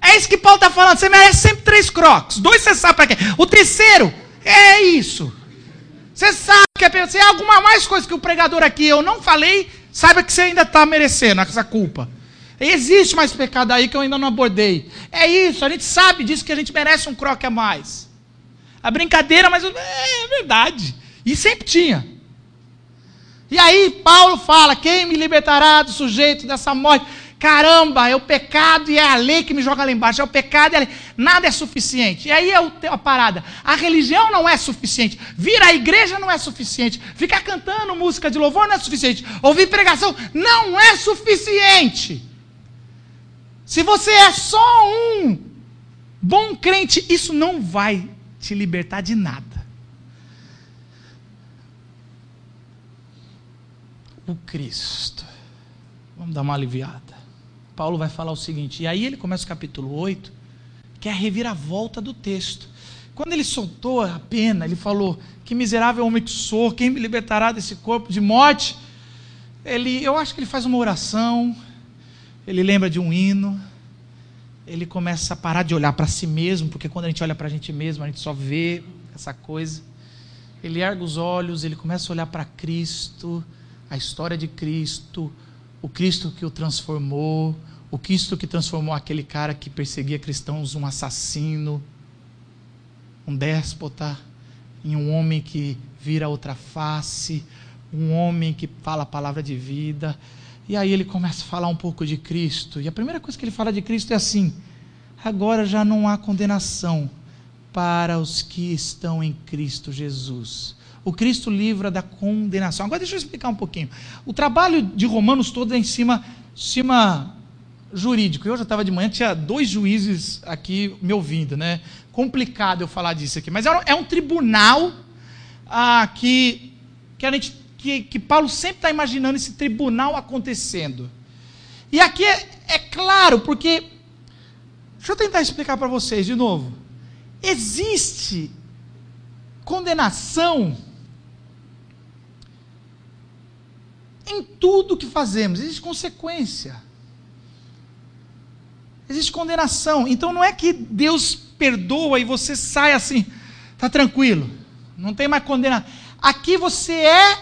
É isso que Paulo está falando. Você merece sempre três crocs. Dois você sabe para quê. O terceiro é isso. Você sabe que é, se é alguma mais coisa que o pregador aqui eu não falei, saiba que você ainda está merecendo essa culpa. Existe mais pecado aí que eu ainda não abordei. É isso, a gente sabe disso que a gente merece um croque a mais. A brincadeira, mas é verdade. E sempre tinha. E aí Paulo fala: quem me libertará do sujeito dessa morte? Caramba, é o pecado e é a lei que me joga lá embaixo. É o pecado e a lei. Nada é suficiente. E aí é a parada. A religião não é suficiente. Vir à igreja não é suficiente. Ficar cantando música de louvor não é suficiente. Ouvir pregação não é suficiente. Se você é só um bom crente, isso não vai te libertar de nada. O Cristo. Vamos dar uma aliviada. Paulo vai falar o seguinte, e aí ele começa o capítulo 8, que é a reviravolta do texto. Quando ele soltou a pena, ele falou: Que miserável homem que sou, quem me libertará desse corpo de morte? Ele, eu acho que ele faz uma oração, ele lembra de um hino, ele começa a parar de olhar para si mesmo, porque quando a gente olha para a gente mesmo, a gente só vê essa coisa. Ele erga os olhos, ele começa a olhar para Cristo, a história de Cristo, o Cristo que o transformou, o Cristo que transformou aquele cara que perseguia cristãos, um assassino, um déspota, em um homem que vira outra face, um homem que fala a palavra de vida. E aí ele começa a falar um pouco de Cristo. E a primeira coisa que ele fala de Cristo é assim: agora já não há condenação para os que estão em Cristo Jesus. O Cristo livra da condenação. Agora deixa eu explicar um pouquinho. O trabalho de Romanos todo é em cima, cima jurídico. Eu já estava de manhã, tinha dois juízes aqui me ouvindo, né? Complicado eu falar disso aqui. Mas é um tribunal ah, que, que a gente que, que Paulo sempre está imaginando esse tribunal acontecendo. E aqui é, é claro, porque. Deixa eu tentar explicar para vocês de novo. Existe condenação em tudo que fazemos, existe consequência. Existe condenação. Então não é que Deus perdoa e você sai assim, tá tranquilo. Não tem mais condenação. Aqui você é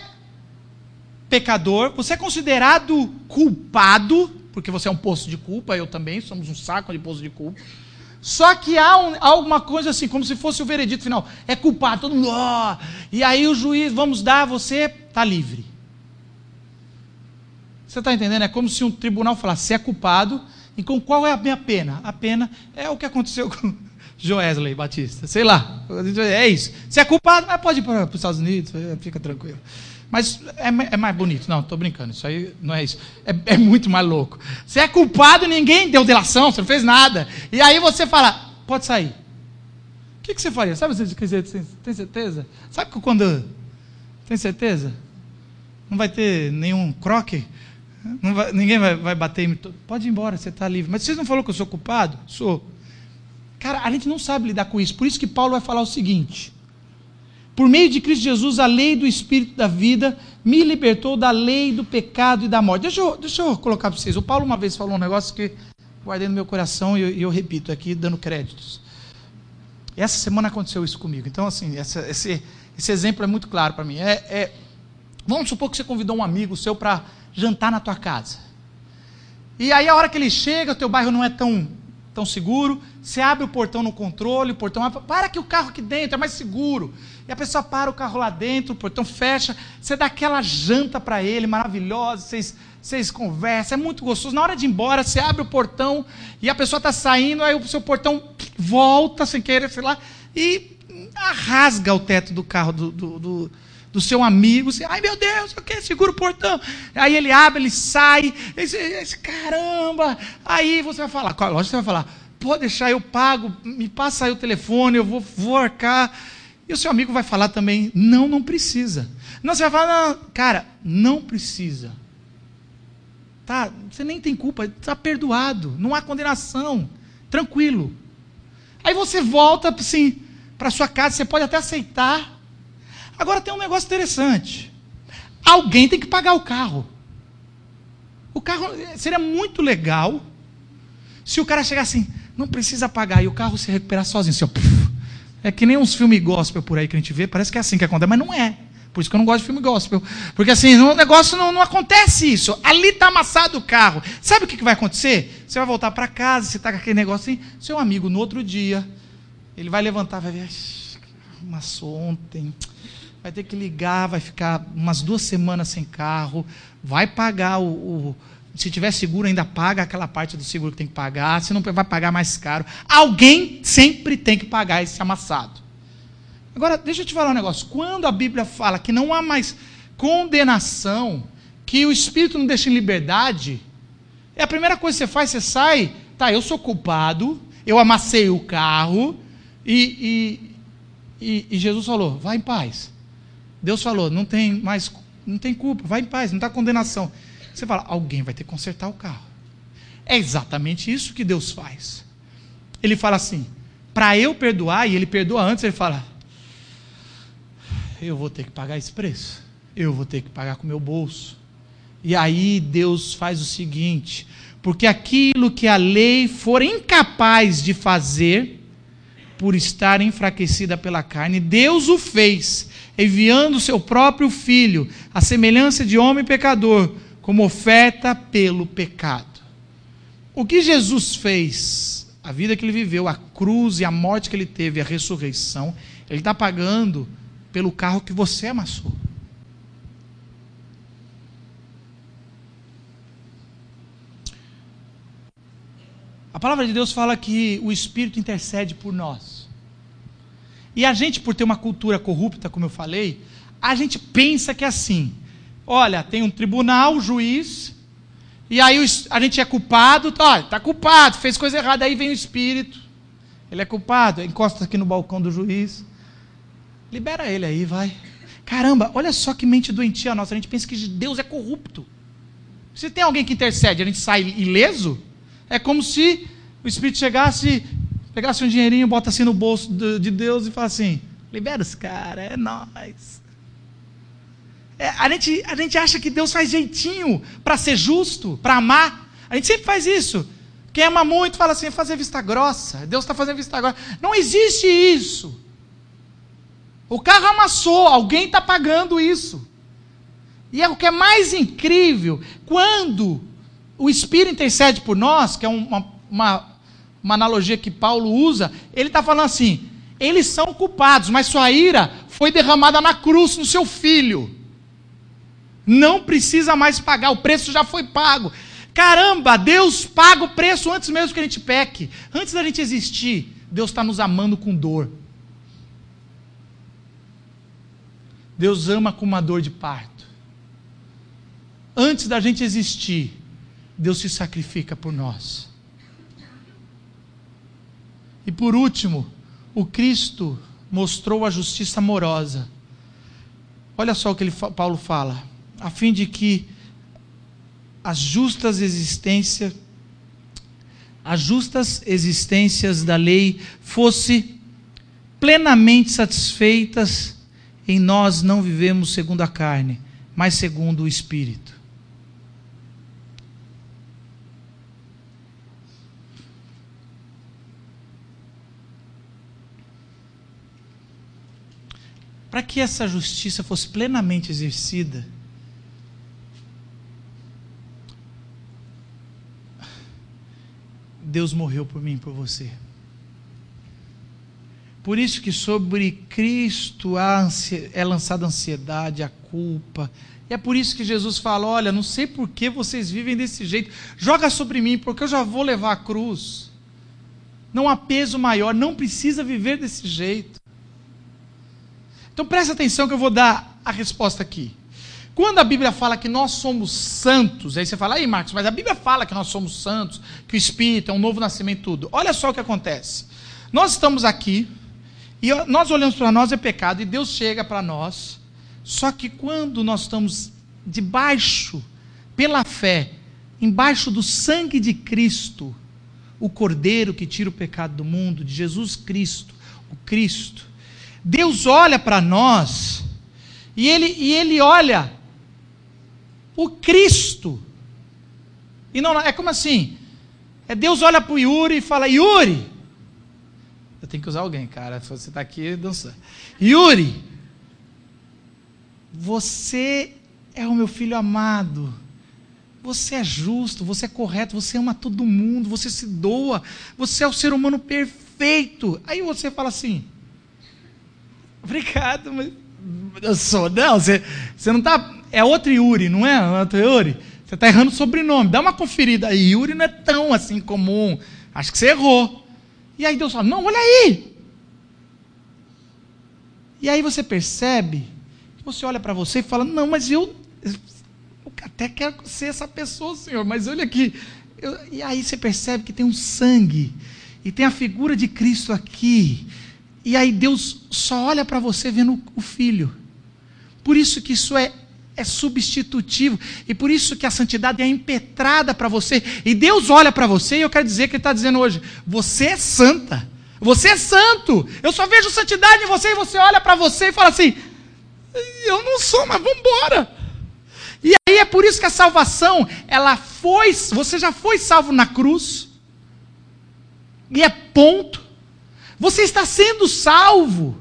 pecador, você é considerado culpado, porque você é um poço de culpa, eu também, somos um saco de poço de culpa. Só que há, um, alguma coisa assim, como se fosse o veredito final. É culpado, todo mundo. Oh, e aí o juiz, vamos dar, você está livre. Você está entendendo? É como se um tribunal falasse: você é culpado, e com qual é a minha pena? A pena é o que aconteceu com Joesley Batista. Sei lá. É isso. Você é culpado, mas pode ir para os Estados Unidos, fica tranquilo. Mas é, é mais bonito. Não, estou brincando. Isso aí não é isso. É, é, muito mais louco. Você é culpado, ninguém deu delação, você não fez nada. E aí você fala, pode sair. O que, que você faria? Sabe, você tem certeza? Sabe que quando. Tem certeza? Não vai ter nenhum croque? Vai, ninguém vai, vai bater em mim. Pode ir embora, você está livre. Mas você não falou que eu sou culpado? Sou. Cara, a gente não sabe lidar com isso. Por isso que Paulo vai falar o seguinte: Por meio de Cristo Jesus, a lei do Espírito da vida me libertou da lei do pecado e da morte. Deixa eu, deixa eu colocar para vocês. O Paulo uma vez falou um negócio que guardei no meu coração e eu, eu repito aqui, dando créditos. Essa semana aconteceu isso comigo. Então, assim, essa, esse, esse exemplo é muito claro para mim. É, é, vamos supor que você convidou um amigo seu para jantar na tua casa. E aí a hora que ele chega, o teu bairro não é tão, tão seguro, você abre o portão no controle, o portão abre, para que o carro aqui dentro é mais seguro. E a pessoa para o carro lá dentro, o portão fecha, você dá aquela janta para ele, maravilhosa, vocês, vocês conversam, é muito gostoso. Na hora de ir embora, você abre o portão e a pessoa está saindo, aí o seu portão volta sem querer, sei lá, e rasga o teto do carro do, do, do do seu amigo, você, ai meu Deus, o que? Segura o portão. Aí ele abre, ele sai, esse, esse, caramba. Aí você vai falar, lógico você vai falar, pode deixar, eu pago, me passa aí o telefone, eu vou, vou arcar. E o seu amigo vai falar também, não, não precisa. Não, você vai falar, não, cara, não precisa. Tá, você nem tem culpa, está perdoado, não há condenação, tranquilo. Aí você volta assim, para sua casa, você pode até aceitar, Agora tem um negócio interessante. Alguém tem que pagar o carro. O carro seria muito legal se o cara chegar assim, não precisa pagar, e o carro se recuperar sozinho. Assim, ó, é que nem uns filmes gospel por aí que a gente vê, parece que é assim que acontece, mas não é. Por isso que eu não gosto de filme gospel. Porque assim, o negócio não, não acontece isso. Ali está amassado o carro. Sabe o que, que vai acontecer? Você vai voltar para casa, você está com aquele negócio assim, seu amigo no outro dia, ele vai levantar, vai ver, amassou ontem vai ter que ligar, vai ficar umas duas semanas sem carro, vai pagar o, o se tiver seguro, ainda paga aquela parte do seguro que tem que pagar, se não vai pagar mais caro. Alguém sempre tem que pagar esse amassado. Agora, deixa eu te falar um negócio. Quando a Bíblia fala que não há mais condenação, que o Espírito não deixa em liberdade, é a primeira coisa que você faz, você sai, tá, eu sou culpado, eu amassei o carro, e, e, e, e Jesus falou, vai em paz. Deus falou, não tem mais, não tem culpa, vai em paz, não está condenação. Você fala, alguém vai ter que consertar o carro. É exatamente isso que Deus faz. Ele fala assim, para eu perdoar, e ele perdoa antes, ele fala, eu vou ter que pagar esse preço. Eu vou ter que pagar com o meu bolso. E aí Deus faz o seguinte: porque aquilo que a lei for incapaz de fazer, por estar enfraquecida pela carne, Deus o fez, enviando seu próprio filho, a semelhança de homem pecador, como oferta pelo pecado. O que Jesus fez, a vida que ele viveu, a cruz e a morte que ele teve, a ressurreição, ele está pagando pelo carro que você amassou. A palavra de Deus fala que o Espírito intercede por nós. E a gente, por ter uma cultura corrupta, como eu falei, a gente pensa que é assim: olha, tem um tribunal, um juiz, e aí a gente é culpado, olha, está culpado, fez coisa errada, aí vem o Espírito, ele é culpado, encosta aqui no balcão do juiz, libera ele aí, vai. Caramba, olha só que mente doentia nossa, a gente pensa que Deus é corrupto. Se tem alguém que intercede, a gente sai ileso? É como se o Espírito chegasse, pegasse um dinheirinho, bota assim no bolso de Deus e fala assim: libera os caras, é nós. É, a, gente, a gente acha que Deus faz jeitinho para ser justo, para amar. A gente sempre faz isso. Quem ama muito fala assim, fazer vista grossa. Deus está fazendo vista grossa. Não existe isso. O carro amassou, alguém está pagando isso. E é o que é mais incrível, quando o Espírito intercede por nós, que é uma, uma, uma analogia que Paulo usa, ele está falando assim: eles são culpados, mas sua ira foi derramada na cruz no seu filho. Não precisa mais pagar, o preço já foi pago. Caramba, Deus paga o preço antes mesmo que a gente peque. Antes da gente existir, Deus está nos amando com dor. Deus ama com uma dor de parto. Antes da gente existir, Deus se sacrifica por nós. E por último, o Cristo mostrou a justiça amorosa. Olha só o que ele, Paulo fala, a fim de que as justas existências as justas existências da lei fosse plenamente satisfeitas em nós não vivemos segundo a carne, mas segundo o espírito. Para que essa justiça fosse plenamente exercida, Deus morreu por mim por você. Por isso que sobre Cristo é lançada a ansiedade, a culpa. E é por isso que Jesus fala: Olha, não sei por que vocês vivem desse jeito. Joga sobre mim, porque eu já vou levar a cruz. Não há peso maior, não precisa viver desse jeito. Então presta atenção que eu vou dar a resposta aqui. Quando a Bíblia fala que nós somos santos, aí você fala, aí Marcos, mas a Bíblia fala que nós somos santos, que o Espírito é um novo nascimento, tudo. Olha só o que acontece. Nós estamos aqui, e nós olhamos para nós é pecado, e Deus chega para nós, só que quando nós estamos debaixo, pela fé, embaixo do sangue de Cristo, o Cordeiro que tira o pecado do mundo, de Jesus Cristo, o Cristo, Deus olha para nós, e ele, e ele olha o Cristo. E não, é como assim? É Deus olha para o Yuri e fala: Yuri, eu tenho que usar alguém, cara. Você está aqui dançando. Yuri, você é o meu filho amado. Você é justo, você é correto, você ama todo mundo, você se doa, você é o ser humano perfeito. Aí você fala assim: Obrigado, mas eu sou. Não, você, você não está é outro Yuri, não é? Outro Yuri? Você está errando o sobrenome. Dá uma conferida. Yuri não é tão assim comum. Acho que você errou. E aí Deus fala: Não, olha aí. E aí você percebe, você olha para você e fala: Não, mas eu, eu até quero ser essa pessoa, Senhor, mas olha aqui. Eu, e aí você percebe que tem um sangue, e tem a figura de Cristo aqui. E aí Deus só olha para você vendo o filho. Por isso que isso é é substitutivo. E por isso que a santidade é impetrada para você. E Deus olha para você, e eu quero dizer que Ele está dizendo hoje: você é santa. Você é santo. Eu só vejo santidade em você, e você olha para você e fala assim: eu não sou, mas vamos embora. E aí é por isso que a salvação, ela foi, você já foi salvo na cruz. E é ponto. Você está sendo salvo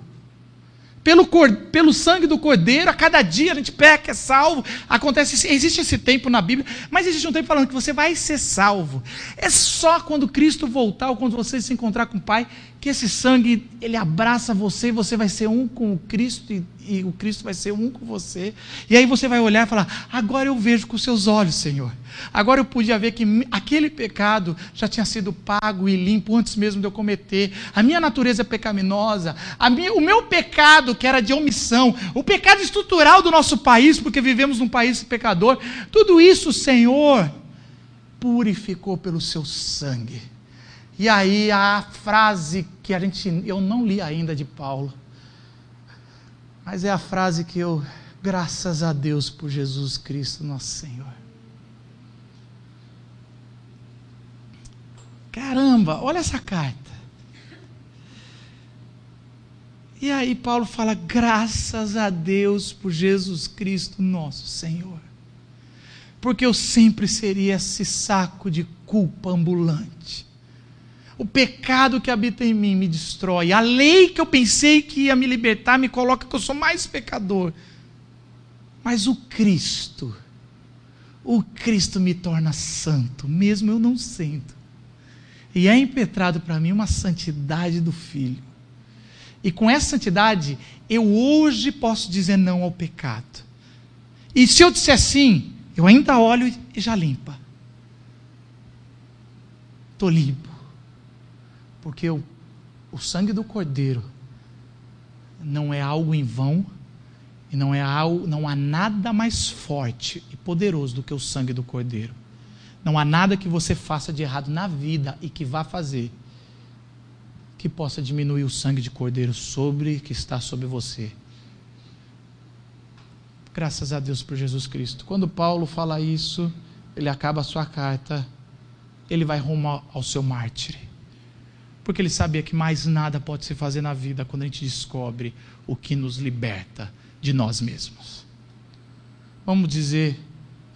pelo, pelo sangue do cordeiro, a cada dia a gente peca, é salvo. Acontece, existe esse tempo na Bíblia, mas existe um tempo falando que você vai ser salvo. É só quando Cristo voltar ou quando você se encontrar com o Pai que esse sangue ele abraça você e você vai ser um com o Cristo e, e o Cristo vai ser um com você. E aí você vai olhar e falar: agora eu vejo com seus olhos, Senhor. Agora eu podia ver que aquele pecado já tinha sido pago e limpo antes mesmo de eu cometer. A minha natureza é pecaminosa, minha, o meu pecado que era de omissão, o pecado estrutural do nosso país, porque vivemos num país pecador, tudo isso, Senhor, purificou pelo seu sangue. E aí a frase que a gente eu não li ainda de Paulo. Mas é a frase que eu graças a Deus por Jesus Cristo, nosso Senhor. Caramba, olha essa carta. E aí Paulo fala: graças a Deus por Jesus Cristo, nosso Senhor. porque eu sempre seria esse saco de culpa ambulante. O pecado que habita em mim me destrói. A lei que eu pensei que ia me libertar me coloca que eu sou mais pecador. Mas o Cristo, o Cristo me torna santo, mesmo eu não sendo. E é impetrado para mim uma santidade do Filho. E com essa santidade, eu hoje posso dizer não ao pecado. E se eu disser sim, eu ainda olho e já limpa. Estou limpo. Porque o, o sangue do Cordeiro não é algo em vão e não é algo, não há nada mais forte e poderoso do que o sangue do Cordeiro. Não há nada que você faça de errado na vida e que vá fazer que possa diminuir o sangue de cordeiro sobre que está sobre você. Graças a Deus por Jesus Cristo. Quando Paulo fala isso, ele acaba a sua carta, ele vai rumo ao seu mártir. Porque ele sabia que mais nada pode se fazer na vida quando a gente descobre o que nos liberta de nós mesmos. Vamos dizer,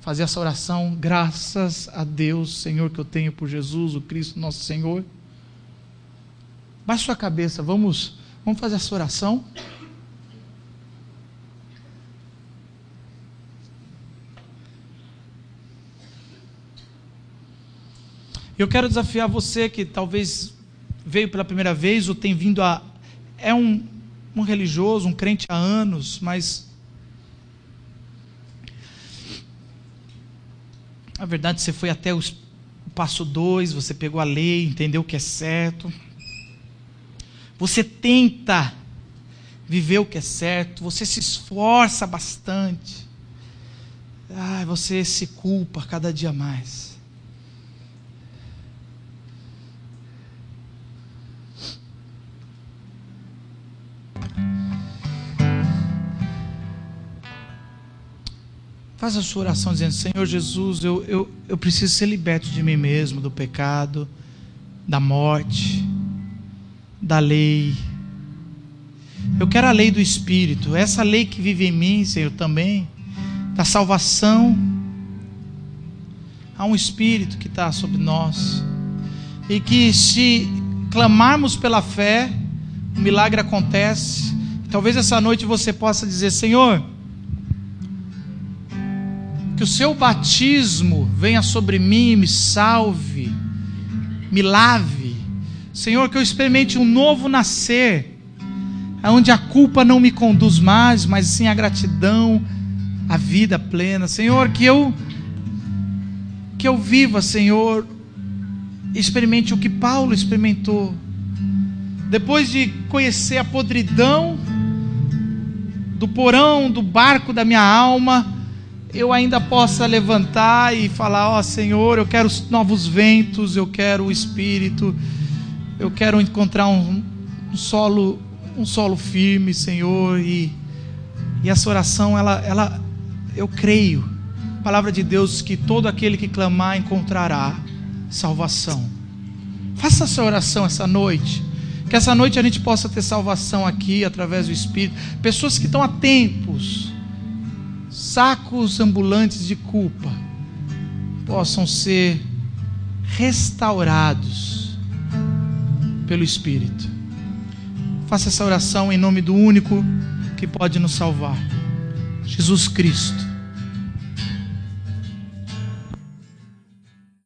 fazer essa oração, graças a Deus, Senhor, que eu tenho por Jesus, o Cristo nosso Senhor. Baixe sua cabeça, vamos, vamos fazer essa oração. Eu quero desafiar você que talvez veio pela primeira vez ou tem vindo a. É um, um religioso, um crente há anos, mas. Na verdade, você foi até o passo 2, você pegou a lei, entendeu o que é certo. Você tenta viver o que é certo, você se esforça bastante. Ai, você se culpa cada dia mais. Faz a sua oração dizendo: Senhor Jesus, eu, eu, eu preciso ser liberto de mim mesmo, do pecado, da morte da lei. Eu quero a lei do Espírito, essa lei que vive em mim, Senhor, também, da salvação. Há um Espírito que está sobre nós, e que se clamarmos pela fé, o milagre acontece. Talvez essa noite você possa dizer: Senhor, que o seu batismo venha sobre mim, me salve, me lave Senhor, que eu experimente um novo nascer, onde a culpa não me conduz mais, mas sim a gratidão, a vida plena. Senhor, que eu que eu viva, Senhor, experimente o que Paulo experimentou. Depois de conhecer a podridão do porão, do barco da minha alma, eu ainda possa levantar e falar: Ó oh, Senhor, eu quero novos ventos, eu quero o Espírito eu quero encontrar um, um solo, um solo firme, Senhor, e, e essa oração, ela, ela, eu creio, palavra de Deus, que todo aquele que clamar encontrará salvação. Faça essa oração essa noite. Que essa noite a gente possa ter salvação aqui através do Espírito. Pessoas que estão a tempos, sacos ambulantes de culpa, possam ser restaurados pelo Espírito. Faça essa oração em nome do único que pode nos salvar, Jesus Cristo.